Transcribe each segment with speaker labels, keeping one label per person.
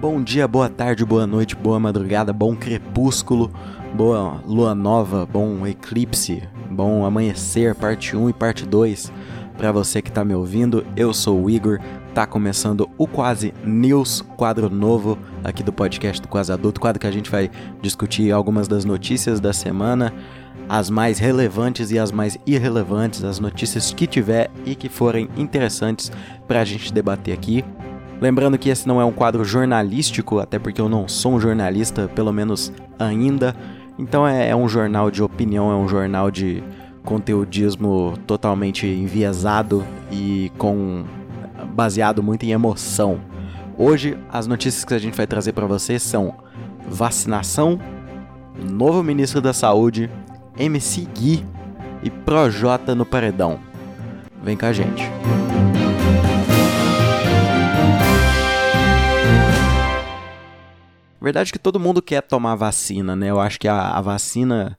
Speaker 1: Bom dia, boa tarde, boa noite, boa madrugada, bom crepúsculo, boa lua nova, bom eclipse, bom amanhecer, parte 1 e parte 2. Para você que tá me ouvindo, eu sou o Igor, tá começando o Quase News, quadro novo aqui do podcast do Quase Adulto, quadro que a gente vai discutir algumas das notícias da semana, as mais relevantes e as mais irrelevantes, as notícias que tiver e que forem interessantes para a gente debater aqui. Lembrando que esse não é um quadro jornalístico, até porque eu não sou um jornalista, pelo menos ainda. Então é, é um jornal de opinião, é um jornal de conteudismo totalmente enviesado e com baseado muito em emoção. Hoje as notícias que a gente vai trazer para vocês são vacinação, novo ministro da Saúde, MC Gui e Projota no paredão. Vem com a gente. Verdade que todo mundo quer tomar vacina, né? Eu acho que a, a, vacina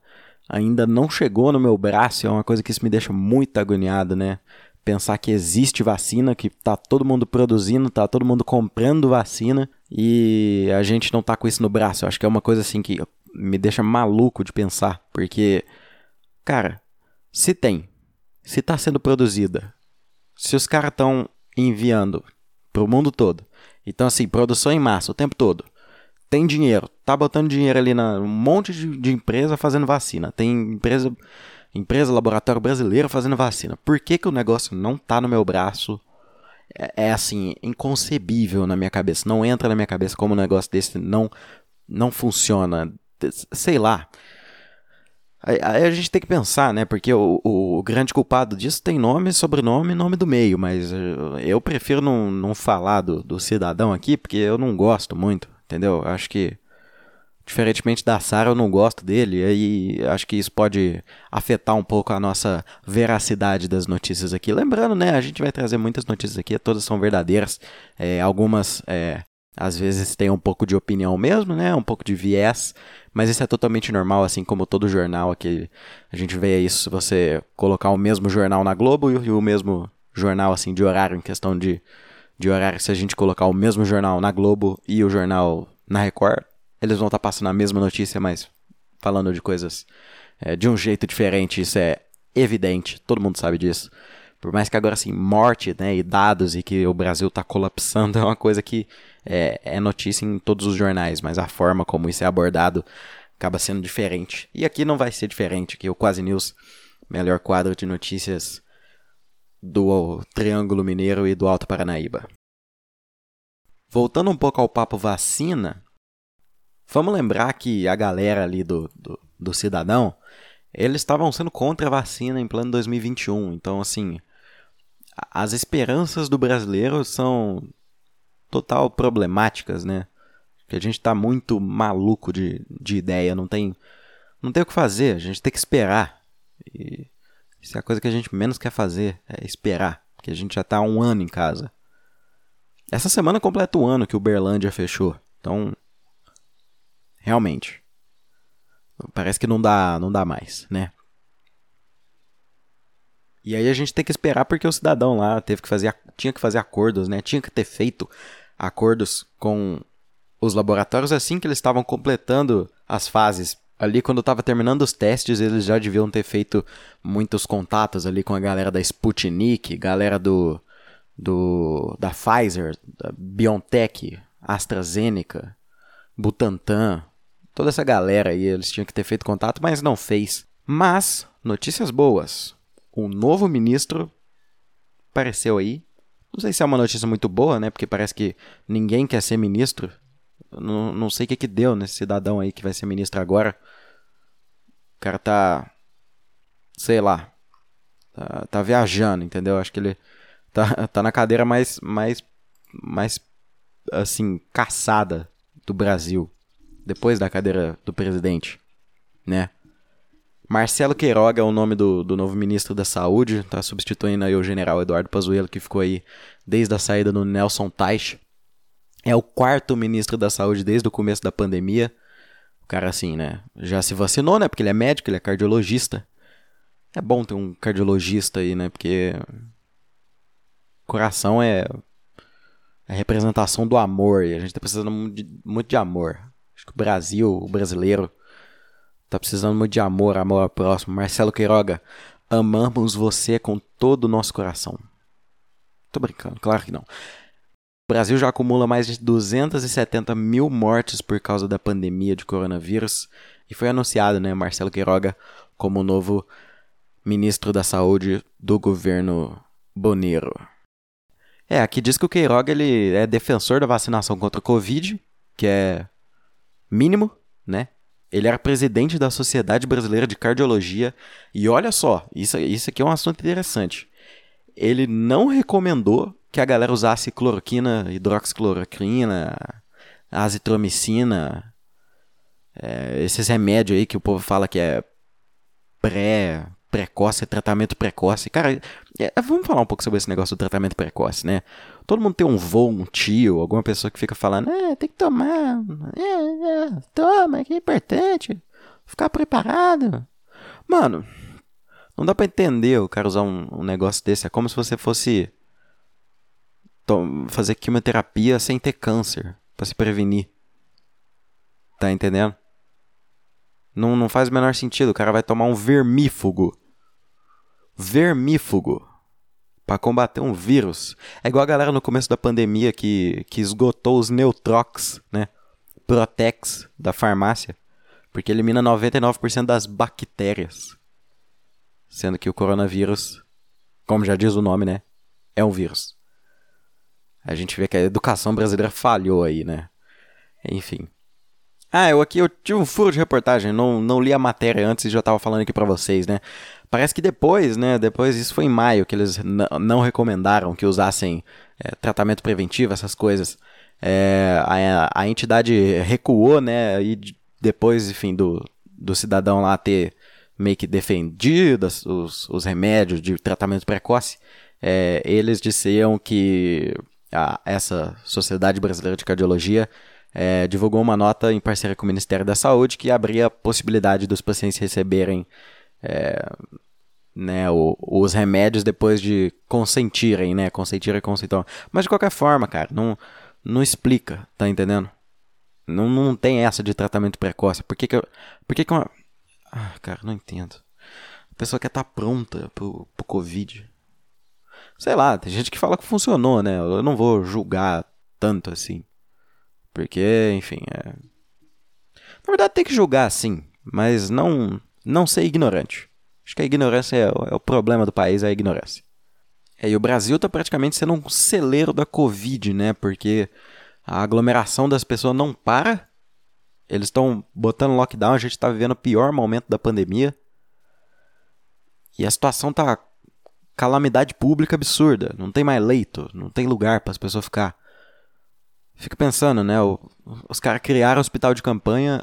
Speaker 1: ainda não chegou no meu braço, é uma coisa que isso me deixa muito agoniado, né? Pensar que existe vacina, que tá todo mundo produzindo, tá todo mundo comprando vacina e a gente não tá com isso no braço. Eu acho que é uma coisa assim que me deixa maluco de pensar, porque, cara, se tem, se tá sendo produzida, se os caras estão enviando pro mundo todo, então assim, produção em massa o tempo todo tem dinheiro, tá botando dinheiro ali na um monte de, de empresa fazendo vacina. Tem empresa, empresa, laboratório brasileiro fazendo vacina. Por que, que o negócio não tá no meu braço? É, é assim, inconcebível na minha cabeça. Não entra na minha cabeça como um negócio desse não, não funciona. Sei lá. Aí, a gente tem que pensar, né? Porque o, o, grande culpado disso tem nome, sobrenome e nome do meio, mas eu prefiro não, não falar do, do cidadão aqui, porque eu não gosto muito entendeu? Acho que, diferentemente da Sara, eu não gosto dele, e aí acho que isso pode afetar um pouco a nossa veracidade das notícias aqui. Lembrando, né, a gente vai trazer muitas notícias aqui, todas são verdadeiras, é, algumas, é, às vezes, tem um pouco de opinião mesmo, né, um pouco de viés, mas isso é totalmente normal, assim como todo jornal aqui, a gente vê isso, você colocar o mesmo jornal na Globo e o mesmo jornal, assim, de horário em questão de de horário, se a gente colocar o mesmo jornal na Globo e o jornal na Record, eles vão estar tá passando a mesma notícia, mas falando de coisas é, de um jeito diferente. Isso é evidente, todo mundo sabe disso. Por mais que agora, assim, morte né, e dados e que o Brasil está colapsando é uma coisa que é, é notícia em todos os jornais, mas a forma como isso é abordado acaba sendo diferente. E aqui não vai ser diferente, que o Quase News, melhor quadro de notícias do Triângulo Mineiro e do Alto Paranaíba. Voltando um pouco ao papo vacina, vamos lembrar que a galera ali do, do, do cidadão, eles estavam sendo contra a vacina em plano 2021. Então, assim, as esperanças do brasileiro são total problemáticas, né? Que a gente está muito maluco de, de ideia, não tem, não tem o que fazer, a gente tem que esperar. E isso é a coisa que a gente menos quer fazer, é esperar, porque a gente já está há um ano em casa. Essa semana completa o ano que o Berlândia fechou, então realmente parece que não dá, não dá mais, né? E aí a gente tem que esperar porque o cidadão lá teve que fazer, tinha que fazer acordos, né? Tinha que ter feito acordos com os laboratórios assim que eles estavam completando as fases ali quando estava terminando os testes, eles já deviam ter feito muitos contatos ali com a galera da Sputnik, galera do, do da Pfizer, da BioNTech, AstraZeneca, Butantan, toda essa galera aí, eles tinham que ter feito contato, mas não fez. Mas, notícias boas. Um novo ministro apareceu aí. Não sei se é uma notícia muito boa, né? Porque parece que ninguém quer ser ministro não, não sei o que, que deu nesse cidadão aí que vai ser ministro agora. O cara tá. Sei lá. Tá, tá viajando, entendeu? Acho que ele tá, tá na cadeira mais, mais, mais, assim, caçada do Brasil. Depois da cadeira do presidente, né? Marcelo Queiroga é o nome do, do novo ministro da Saúde, tá substituindo aí o general Eduardo Pazuello, que ficou aí desde a saída do Nelson Teich. É o quarto ministro da saúde desde o começo da pandemia. O cara, assim, né? Já se vacinou, né? Porque ele é médico, ele é cardiologista. É bom ter um cardiologista aí, né? Porque. Coração é. a representação do amor. E a gente tá precisando muito de, muito de amor. Acho que o Brasil, o brasileiro, tá precisando muito de amor, amor ao próximo. Marcelo Queiroga, amamos você com todo o nosso coração. Tô brincando, claro que não. O Brasil já acumula mais de 270 mil mortes por causa da pandemia de coronavírus. E foi anunciado, né, Marcelo Queiroga como novo ministro da Saúde do governo Bonero. É, aqui diz que o Queiroga ele é defensor da vacinação contra a Covid, que é mínimo, né? Ele era presidente da Sociedade Brasileira de Cardiologia. E olha só, isso, isso aqui é um assunto interessante. Ele não recomendou que a galera usasse cloroquina, hidroxicloroquina, azitromicina, é, esses remédios aí que o povo fala que é pré precoce, tratamento precoce. Cara, é, vamos falar um pouco sobre esse negócio do tratamento precoce, né? Todo mundo tem um vô, um tio, alguma pessoa que fica falando, é, tem que tomar, é, é, toma, que é importante, ficar preparado. Mano, não dá pra entender o cara usar um, um negócio desse. É como se você fosse fazer quimioterapia sem ter câncer, para se prevenir. Tá entendendo? Não, não faz o menor sentido. O cara vai tomar um vermífugo. Vermífugo. para combater um vírus. É igual a galera no começo da pandemia que, que esgotou os Neutrox, né? Protex da farmácia. Porque elimina 99% das bactérias. Sendo que o coronavírus, como já diz o nome, né? É um vírus. A gente vê que a educação brasileira falhou aí, né? Enfim. Ah, eu aqui eu tive um furo de reportagem, não, não li a matéria antes e já estava falando aqui para vocês, né? Parece que depois, né? Depois, isso foi em maio, que eles não recomendaram que usassem é, tratamento preventivo, essas coisas. É, a, a entidade recuou, né? E depois, enfim, do, do cidadão lá ter meio que defendido os, os remédios de tratamento precoce, é, eles diziam que a, essa Sociedade Brasileira de Cardiologia é, divulgou uma nota em parceria com o Ministério da Saúde que abria a possibilidade dos pacientes receberem é, né, o, os remédios depois de consentirem, né? Consentir e consentar. Mas de qualquer forma, cara, não, não explica, tá entendendo? Não, não tem essa de tratamento precoce. Por que que, eu, por que, que uma... Ah, cara, não entendo. A pessoa quer estar tá pronta pro, pro Covid. Sei lá, tem gente que fala que funcionou, né? Eu não vou julgar tanto assim. Porque, enfim, é... Na verdade tem que julgar sim, mas não não ser ignorante. Acho que a ignorância é, é o problema do país, é a ignorância. É, e o Brasil está praticamente sendo um celeiro da Covid, né? Porque a aglomeração das pessoas não para. Eles estão botando lockdown, a gente está vivendo o pior momento da pandemia. E a situação tá calamidade pública absurda. Não tem mais leito, não tem lugar para as pessoas ficar. Fica pensando, né? O, os caras criaram o hospital de campanha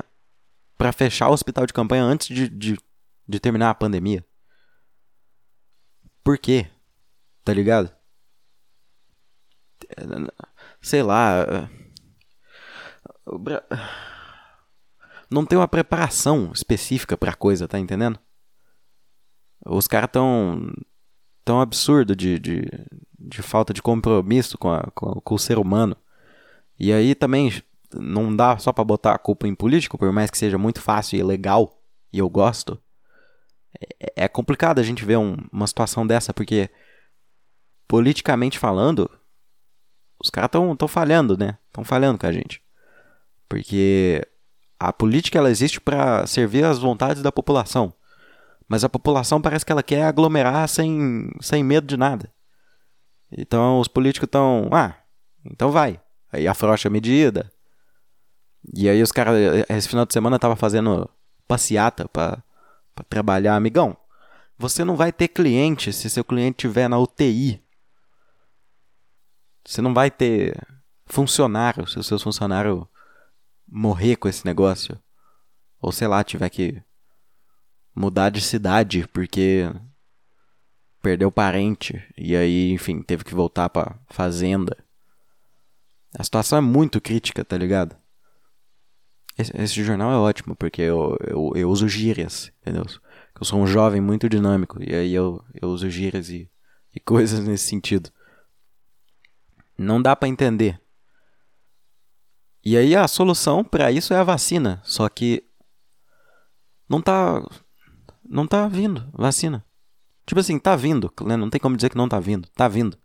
Speaker 1: para fechar o hospital de campanha antes de, de, de terminar a pandemia. Por quê? Tá ligado? Sei lá. Não tem uma preparação específica pra coisa, tá entendendo? Os caras tão tão absurdo de, de, de falta de compromisso com, a, com, com o ser humano. E aí também não dá só para botar a culpa em político, por mais que seja muito fácil e legal, e eu gosto. É, é complicado a gente ver um, uma situação dessa, porque politicamente falando, os caras estão falhando, né? Estão falhando com a gente. Porque a política ela existe para servir as vontades da população. Mas a população parece que ela quer aglomerar sem, sem medo de nada. Então os políticos estão. Ah, então vai. Aí afrouxa a medida. E aí os caras, esse final de semana tava fazendo passeata pra trabalhar. Amigão, você não vai ter cliente se seu cliente estiver na UTI. Você não vai ter funcionário se os seus funcionários morrer com esse negócio. Ou sei lá, tiver que mudar de cidade porque perdeu parente e aí, enfim, teve que voltar pra fazenda. A situação é muito crítica, tá ligado? Esse, esse jornal é ótimo, porque eu, eu, eu uso gírias, entendeu? Eu sou um jovem muito dinâmico, e aí eu, eu uso gírias e, e coisas nesse sentido. Não dá para entender. E aí a solução para isso é a vacina, só que não tá não tá vindo vacina. Tipo assim, tá vindo, né? não tem como dizer que não tá vindo, tá vindo.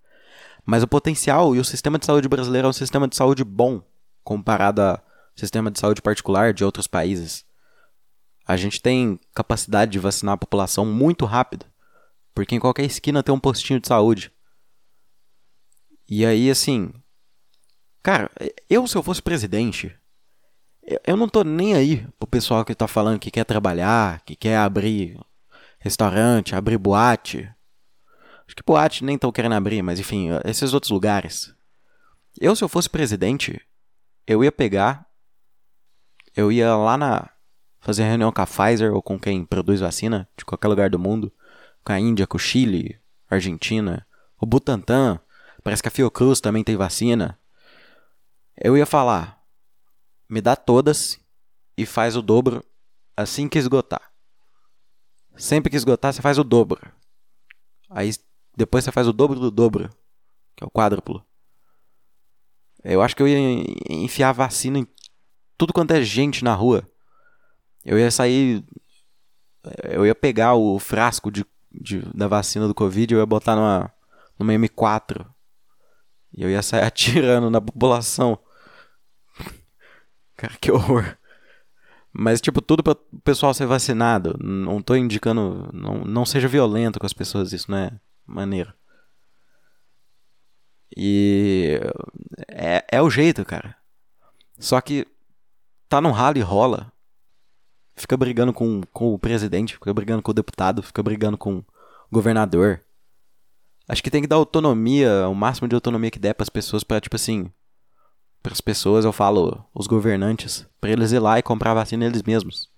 Speaker 1: Mas o potencial e o sistema de saúde brasileiro é um sistema de saúde bom comparado ao sistema de saúde particular de outros países. A gente tem capacidade de vacinar a população muito rápido, porque em qualquer esquina tem um postinho de saúde. E aí, assim, cara, eu se eu fosse presidente, eu não tô nem aí pro pessoal que tá falando que quer trabalhar, que quer abrir restaurante, abrir boate. Acho que boate nem estão querendo abrir, mas enfim, esses outros lugares. Eu, se eu fosse presidente, eu ia pegar, eu ia lá na. fazer reunião com a Pfizer ou com quem produz vacina de qualquer lugar do mundo, com a Índia, com o Chile, Argentina, o Butantan, parece que a Fiocruz também tem vacina. Eu ia falar, me dá todas e faz o dobro assim que esgotar. Sempre que esgotar, você faz o dobro. Aí depois você faz o dobro do dobro, que é o quádruplo. Eu acho que eu ia enfiar vacina em tudo quanto é gente na rua. Eu ia sair. Eu ia pegar o frasco de, de da vacina do Covid e eu ia botar numa, numa M4. E eu ia sair atirando na população. Cara, que horror. Mas, tipo, tudo para o pessoal ser vacinado. Não tô indicando. Não, não seja violento com as pessoas, isso não é maneiro. E. É, é o jeito, cara. Só que. Tá num ralo e rola. Fica brigando com, com o presidente, fica brigando com o deputado, fica brigando com o governador. Acho que tem que dar autonomia, o máximo de autonomia que der para as pessoas para tipo assim, para as pessoas, eu falo, os governantes, para eles ir lá e comprar vacina eles mesmos.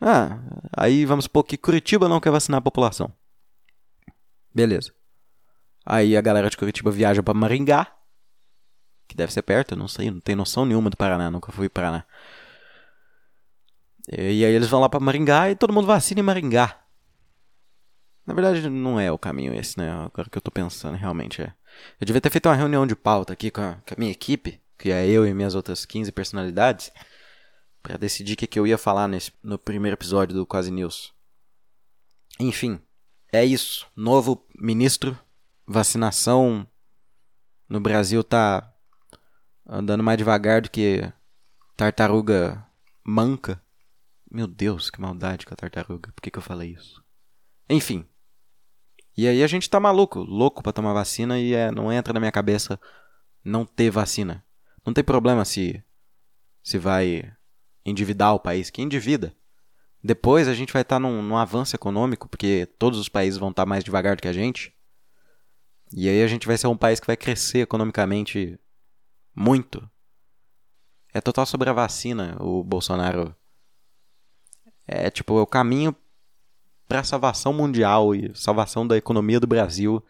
Speaker 1: Ah, aí vamos supor que Curitiba não quer vacinar a população. Beleza. Aí a galera de Curitiba viaja para Maringá, que deve ser perto, não sei, não tenho noção nenhuma do Paraná, nunca fui para Paraná. E aí eles vão lá para Maringá e todo mundo vacina em Maringá. Na verdade, não é o caminho esse, né? Agora que eu tô pensando, realmente é. Eu devia ter feito uma reunião de pauta aqui com a, com a minha equipe, que é eu e minhas outras 15 personalidades, para decidir o que, que eu ia falar nesse, no primeiro episódio do Quase News. Enfim, é isso. Novo ministro, vacinação no Brasil tá andando mais devagar do que tartaruga manca. Meu Deus, que maldade com a tartaruga. Por que, que eu falei isso? Enfim, e aí a gente tá maluco, louco para tomar vacina e é, não entra na minha cabeça não ter vacina. Não tem problema se se vai endividar o país, que endivida. Depois a gente vai estar tá num, num, avanço econômico, porque todos os países vão estar tá mais devagar do que a gente. E aí a gente vai ser um país que vai crescer economicamente muito. É total sobre a vacina, o Bolsonaro. É tipo, é o caminho para a salvação mundial e salvação da economia do Brasil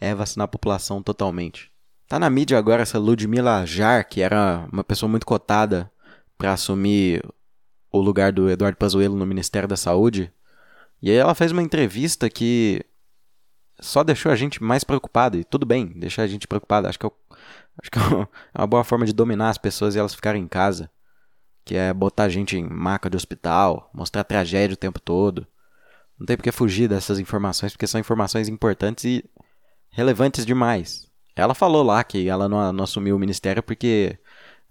Speaker 1: é vacinar a população totalmente. Tá na mídia agora essa Ludmila Jar, que era uma pessoa muito cotada para assumir o lugar do Eduardo Pazuello no Ministério da Saúde. E aí ela fez uma entrevista que só deixou a gente mais preocupado. E tudo bem, deixar a gente preocupado. Acho que, eu, acho que é uma boa forma de dominar as pessoas e elas ficarem em casa. Que é botar a gente em maca de hospital, mostrar tragédia o tempo todo. Não tem porque fugir dessas informações, porque são informações importantes e relevantes demais. Ela falou lá que ela não, não assumiu o ministério porque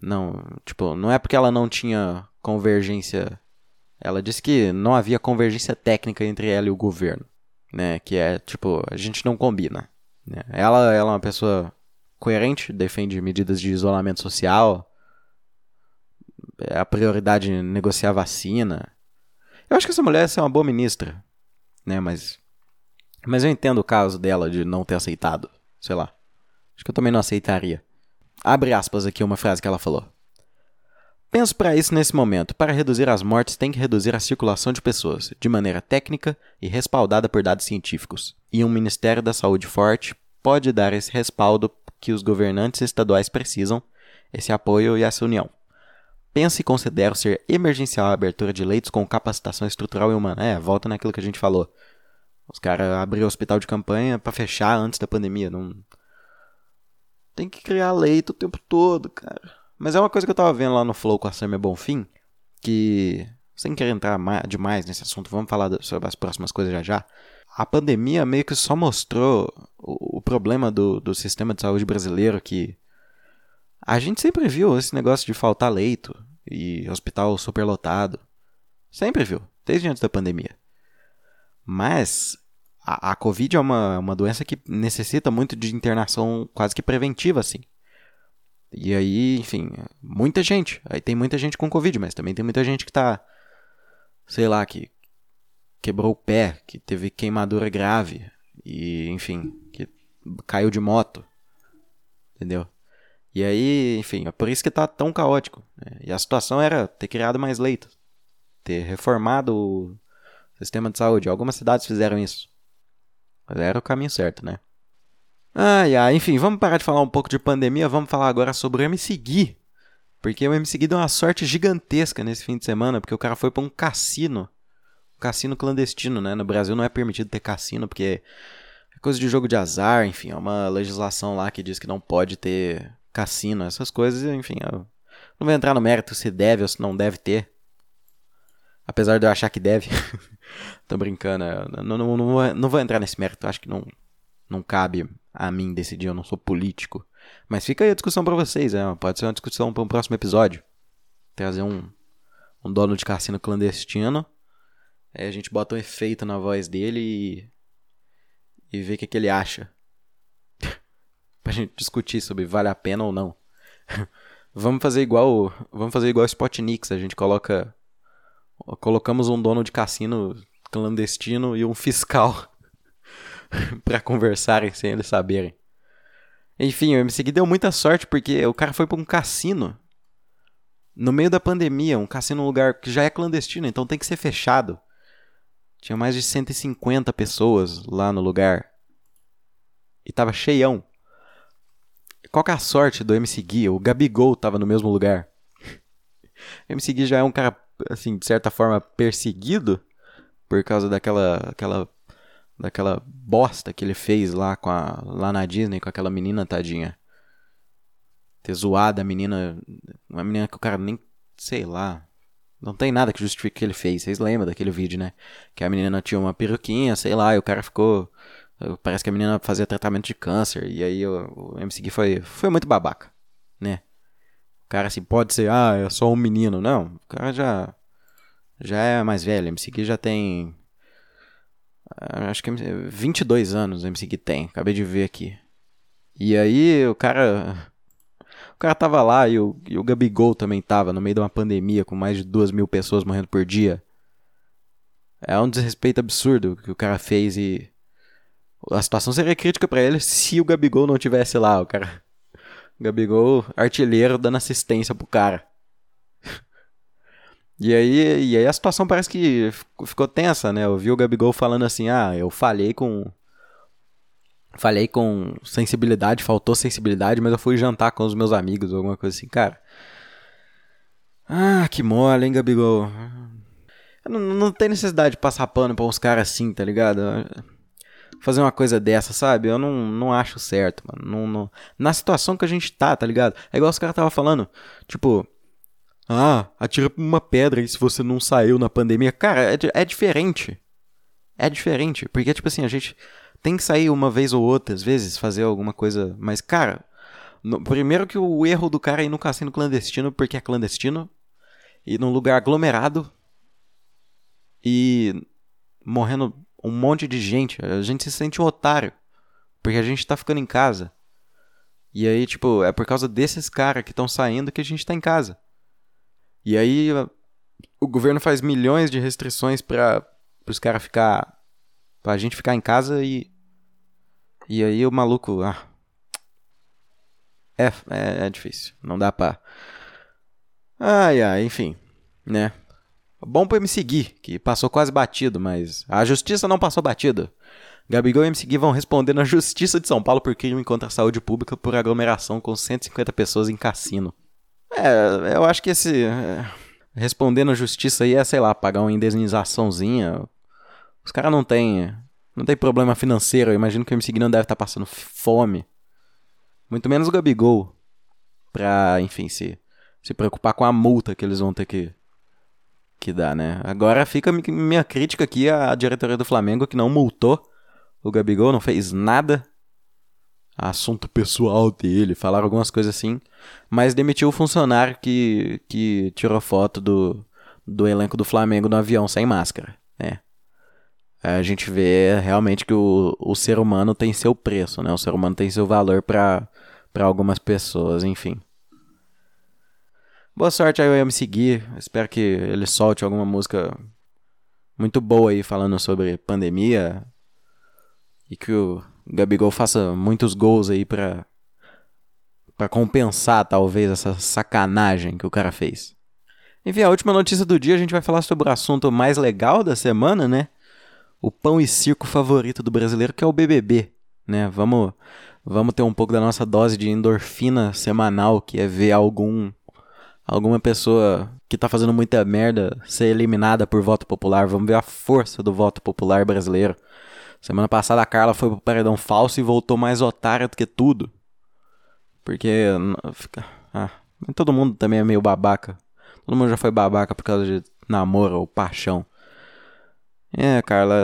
Speaker 1: não, tipo, não é porque ela não tinha convergência. Ela disse que não havia convergência técnica entre ela e o governo, né? Que é tipo, a gente não combina. Né? Ela, ela é uma pessoa coerente, defende medidas de isolamento social. É a prioridade negociar vacina. Eu acho que essa mulher é uma boa ministra né? Mas mas eu entendo o caso dela de não ter aceitado, sei lá. Acho que eu também não aceitaria. Abre aspas aqui uma frase que ela falou. Penso para isso nesse momento. Para reduzir as mortes, tem que reduzir a circulação de pessoas, de maneira técnica e respaldada por dados científicos. E um Ministério da Saúde forte pode dar esse respaldo que os governantes estaduais precisam, esse apoio e essa união. Penso e considero ser emergencial a abertura de leitos com capacitação estrutural e humana. É, volta naquilo que a gente falou. Os caras abriram hospital de campanha para fechar antes da pandemia. Não, Tem que criar leito o tempo todo, cara. Mas é uma coisa que eu tava vendo lá no Flow com a Samia Bonfim, que sem querer entrar demais nesse assunto, vamos falar sobre as próximas coisas já já. A pandemia meio que só mostrou o, o problema do, do sistema de saúde brasileiro que a gente sempre viu esse negócio de faltar leito e hospital superlotado. Sempre viu, desde antes da pandemia. Mas a, a Covid é uma, uma doença que necessita muito de internação quase que preventiva, assim. E aí, enfim, muita gente. Aí tem muita gente com Covid, mas também tem muita gente que tá sei lá, que quebrou o pé, que teve queimadura grave e, enfim, que caiu de moto. Entendeu? E aí, enfim, é por isso que tá tão caótico. Né? E a situação era ter criado mais leitos, ter reformado o sistema de saúde. Algumas cidades fizeram isso. Mas era o caminho certo, né? Ai, ai, enfim, vamos parar de falar um pouco de pandemia, vamos falar agora sobre o MC Gui, porque o MC Gui deu uma sorte gigantesca nesse fim de semana, porque o cara foi para um cassino. Um cassino clandestino, né? No Brasil não é permitido ter cassino, porque é coisa de jogo de azar, enfim, é uma legislação lá que diz que não pode ter cassino, essas coisas, enfim. Eu não vou entrar no mérito se deve ou se não deve ter. Apesar de eu achar que deve. Tô brincando. Não, não, não, vou, não vou entrar nesse mérito, acho que não, não cabe a mim decidir, eu não sou político. Mas fica aí a discussão para vocês, é, pode ser uma discussão para um próximo episódio. Trazer um, um dono de cassino clandestino. Aí a gente bota um efeito na voz dele e, e vê o que, que ele acha. Pra gente discutir sobre vale a pena ou não. vamos fazer igual, vamos fazer igual Spotnix, a gente coloca colocamos um dono de cassino clandestino e um fiscal para conversarem sem eles saberem. Enfim, o MC Gui deu muita sorte porque o cara foi para um cassino no meio da pandemia, um cassino um lugar que já é clandestino, então tem que ser fechado. Tinha mais de 150 pessoas lá no lugar. E tava cheião. Qual que é a sorte do MC Gui? O Gabigol tava no mesmo lugar. o MC Gui já é um cara, assim, de certa forma, perseguido por causa daquela aquela daquela bosta que ele fez lá, com a, lá na Disney com aquela menina tadinha. Ter zoado a menina. Uma menina que o cara nem. Sei lá. Não tem nada que justifique o que ele fez. Vocês lembram daquele vídeo, né? Que a menina tinha uma peruquinha, sei lá, e o cara ficou. Parece que a menina fazia tratamento de câncer. E aí o, o MC Gui foi, foi muito babaca, né? O cara assim, pode ser, ah, é só um menino. Não, o cara já. Já é mais velho. O MC Gui já tem Acho que 22 anos o MC Gui tem, acabei de ver aqui. E aí o cara. O cara tava lá e o, e o Gabigol também tava, no meio de uma pandemia com mais de 2 mil pessoas morrendo por dia. É um desrespeito absurdo que o cara fez e. A situação seria crítica para ele se o Gabigol não tivesse lá, o cara. O Gabigol, artilheiro, dando assistência pro cara. E aí, e aí a situação parece que ficou tensa, né? Eu vi o Gabigol falando assim: ah, eu falhei com. Falhei com sensibilidade, faltou sensibilidade, mas eu fui jantar com os meus amigos, alguma coisa assim, cara. Ah, que mole, hein, Gabigol? Não, não tem necessidade de passar pano pra uns caras assim, tá ligado? Fazer uma coisa dessa, sabe? Eu não, não acho certo, mano. Não, não... Na situação que a gente tá, tá ligado? É igual os caras tava falando. Tipo, ah, atira uma pedra e se você não saiu na pandemia. Cara, é, é diferente. É diferente. Porque, tipo assim, a gente tem que sair uma vez ou outra, às vezes, fazer alguma coisa. Mas, cara, no, primeiro que o erro do cara é ir no cassino clandestino, porque é clandestino, e num lugar aglomerado, e morrendo um monte de gente. A gente se sente um otário, porque a gente tá ficando em casa. E aí, tipo, é por causa desses caras que estão saindo que a gente tá em casa. E aí o governo faz milhões de restrições para os caras ficar. pra gente ficar em casa e. E aí o maluco. Ah, é, é, é difícil. Não dá pra. Ai, ai, enfim. Né? Bom pra me seguir, que passou quase batido, mas a justiça não passou batido. Gabigol e MC Gui vão responder na Justiça de São Paulo por crime contra a saúde pública por aglomeração com 150 pessoas em cassino. É, eu acho que esse. É, respondendo a justiça aí é, sei lá, pagar uma indenizaçãozinha. Os caras não tem. Não tem problema financeiro. Eu imagino que o MC não deve estar tá passando fome. Muito menos o Gabigol. Pra, enfim, se, se preocupar com a multa que eles vão ter que, que dar, né? Agora fica minha crítica aqui à diretoria do Flamengo que não multou o Gabigol, não fez nada. Assunto pessoal dele, falaram algumas coisas assim. Mas demitiu o funcionário que, que tirou foto do, do elenco do Flamengo no avião sem máscara, né? A gente vê realmente que o, o ser humano tem seu preço, né? O ser humano tem seu valor para algumas pessoas, enfim. Boa sorte aí ao me seguir. Espero que ele solte alguma música muito boa aí falando sobre pandemia. E que o Gabigol faça muitos gols aí pra, pra compensar talvez essa sacanagem que o cara fez. Enfim, a última notícia do dia a gente vai falar sobre o assunto mais legal da semana, né? O pão e circo favorito do brasileiro, que é o BBB, né? Vamos, vamos ter um pouco da nossa dose de endorfina semanal, que é ver algum alguma pessoa que tá fazendo muita merda ser eliminada por voto popular. Vamos ver a força do voto popular brasileiro. Semana passada a Carla foi pro paredão falso e voltou mais otária do que tudo. Porque. Fica, ah, todo mundo também é meio babaca. Todo mundo já foi babaca por causa de namoro ou paixão. É, Carla,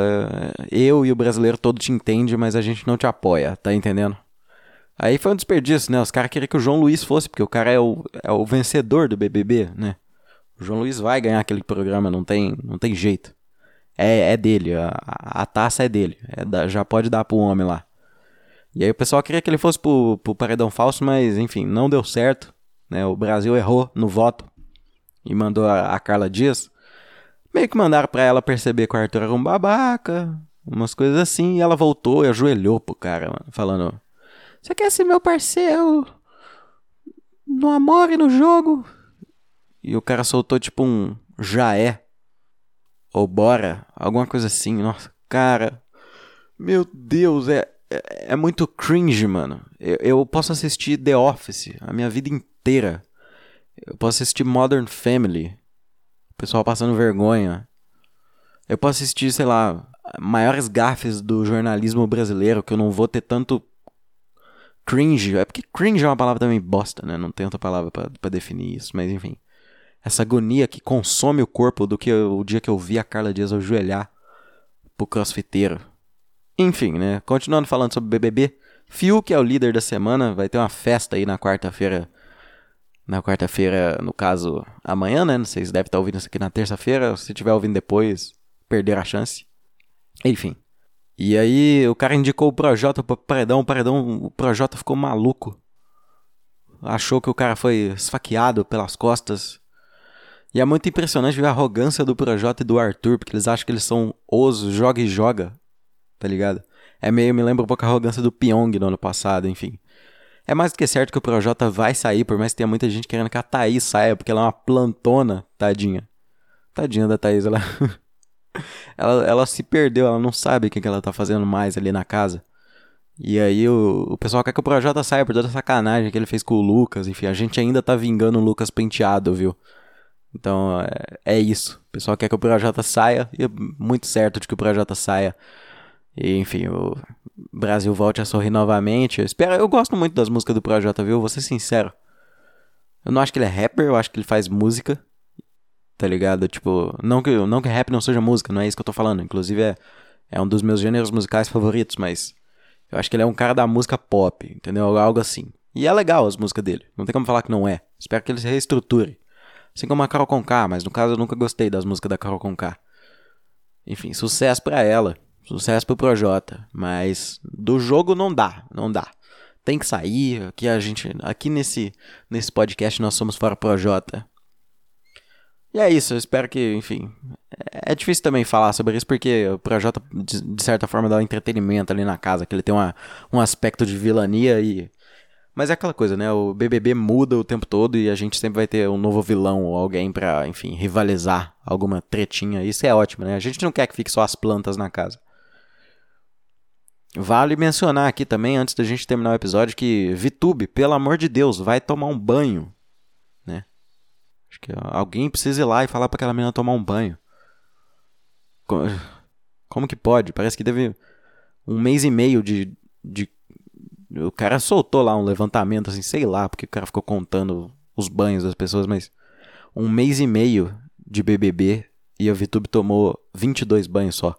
Speaker 1: eu e o brasileiro todo te entende, mas a gente não te apoia, tá entendendo? Aí foi um desperdício, né? Os caras queriam que o João Luiz fosse, porque o cara é o, é o vencedor do BBB, né? O João Luiz vai ganhar aquele programa, não tem, não tem jeito. É, é dele, a, a taça é dele. É da, já pode dar pro homem lá. E aí o pessoal queria que ele fosse pro, pro paredão falso, mas enfim, não deu certo. Né? O Brasil errou no voto e mandou a, a Carla Dias. Meio que mandaram pra ela perceber que o Arthur era um babaca, umas coisas assim, e ela voltou e ajoelhou pro cara, mano, falando: Você quer ser meu parceiro no amor e no jogo? E o cara soltou tipo um já é. Ou bora, alguma coisa assim. Nossa, cara. Meu Deus, é, é, é muito cringe, mano. Eu, eu posso assistir The Office a minha vida inteira. Eu posso assistir Modern Family. O pessoal passando vergonha. Eu posso assistir, sei lá, maiores gafes do jornalismo brasileiro que eu não vou ter tanto cringe. É porque cringe é uma palavra também bosta, né? Não tem outra palavra para definir isso, mas enfim. Essa agonia que consome o corpo do que o dia que eu vi a Carla Dias ajoelhar pro crossfiteiro. Enfim, né? Continuando falando sobre BBB, Fiuk é o líder da semana, vai ter uma festa aí na quarta-feira na quarta-feira, no caso, amanhã, né? Vocês devem estar ouvindo isso aqui na terça-feira. Se estiver ouvindo depois, perder a chance. Enfim. E aí, o cara indicou o Projota pro paredão. O paredão, o Projota ficou maluco. Achou que o cara foi esfaqueado pelas costas. E é muito impressionante ver a arrogância do Projota e do Arthur, porque eles acham que eles são osos, joga e joga. Tá ligado? É meio, me lembra um pouco a arrogância do Pyong no ano passado, enfim. É mais do que certo que o Projota vai sair, por mais que tenha muita gente querendo que a Thaís saia, porque ela é uma plantona, tadinha. Tadinha da Thaís, ela. ela, ela se perdeu, ela não sabe o que, que ela tá fazendo mais ali na casa. E aí o, o pessoal quer que o Projota saia por toda a sacanagem que ele fez com o Lucas. Enfim, a gente ainda tá vingando o Lucas penteado, viu? Então é, é isso. O pessoal quer que o Projota saia, e é muito certo de que o Projota saia. E, enfim, o Brasil volte a sorrir novamente. Eu espero, eu gosto muito das músicas do Projota, viu? Vou ser sincero. Eu não acho que ele é rapper, eu acho que ele faz música. Tá ligado? Tipo, não que, não que rap não seja música, não é isso que eu tô falando. Inclusive é, é um dos meus gêneros musicais favoritos, mas eu acho que ele é um cara da música pop, entendeu? Algo assim. E é legal as músicas dele. Não tem como falar que não é. Espero que ele se reestruture. Assim como a Carol Conká, mas no caso eu nunca gostei das músicas da Carol Conká. Enfim, sucesso para ela. Sucesso pro Projota, mas do jogo não dá, não dá. Tem que sair, aqui a gente, aqui nesse nesse podcast nós somos fora Projota. E é isso, eu espero que, enfim, é difícil também falar sobre isso porque o Projota de certa forma dá um entretenimento ali na casa, que ele tem uma, um aspecto de vilania e mas é aquela coisa, né? O BBB muda o tempo todo e a gente sempre vai ter um novo vilão ou alguém pra, enfim, rivalizar alguma tretinha. Isso é ótimo, né? A gente não quer que fique só as plantas na casa. Vale mencionar aqui também, antes da gente terminar o episódio, que Vitube, pelo amor de Deus, vai tomar um banho. Acho que alguém precisa ir lá e falar para aquela menina tomar um banho. Como que pode? Parece que teve um mês e meio de, de O cara soltou lá um levantamento, assim, sei lá, porque o cara ficou contando os banhos das pessoas, mas um mês e meio de BBB e a VTube tomou 22 banhos só.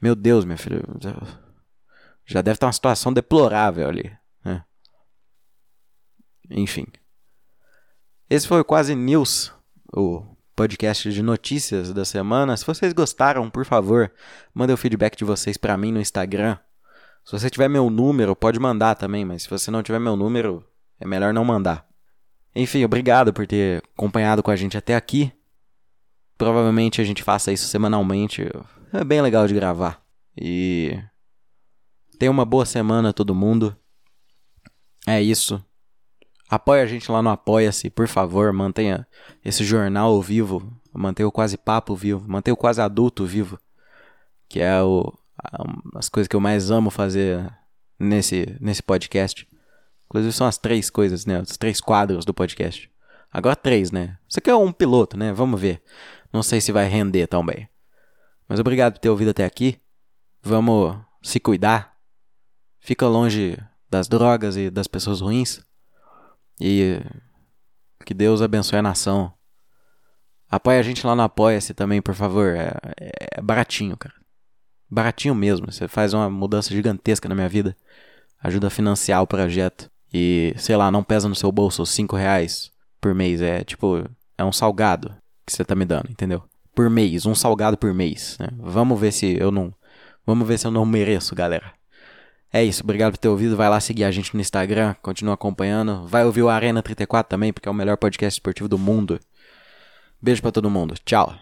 Speaker 1: Meu Deus, minha filha. Já deve estar uma situação deplorável ali. Né? Enfim. Esse foi o Quase News, o podcast de notícias da semana. Se vocês gostaram, por favor, mandem o feedback de vocês para mim no Instagram. Se você tiver meu número, pode mandar também, mas se você não tiver meu número, é melhor não mandar. Enfim, obrigado por ter acompanhado com a gente até aqui. Provavelmente a gente faça isso semanalmente. É bem legal de gravar. E tenha uma boa semana todo mundo. É isso. Apoie a gente lá no Apoia-se, por favor. Mantenha esse jornal vivo. Mantenha o Quase Papo vivo. Mantenha o Quase Adulto vivo. Que é o, as coisas que eu mais amo fazer nesse, nesse podcast. Inclusive são as três coisas, né? Os três quadros do podcast. Agora três, né? Isso aqui é um piloto, né? Vamos ver. Não sei se vai render tão bem. Mas obrigado por ter ouvido até aqui. Vamos se cuidar. Fica longe das drogas e das pessoas ruins. E que Deus abençoe a nação. Apoie a gente lá no Apoia-se também, por favor. É, é, baratinho, cara. Baratinho mesmo. Você faz uma mudança gigantesca na minha vida. Ajuda a financiar o projeto. E, sei lá, não pesa no seu bolso 5 reais por mês. É tipo, é um salgado que você tá me dando, entendeu? Por mês, um salgado por mês. Né? Vamos ver se eu não Vamos ver se eu não mereço, galera. É isso, obrigado por ter ouvido. Vai lá seguir a gente no Instagram, continua acompanhando. Vai ouvir o Arena 34 também, porque é o melhor podcast esportivo do mundo. Beijo para todo mundo. Tchau.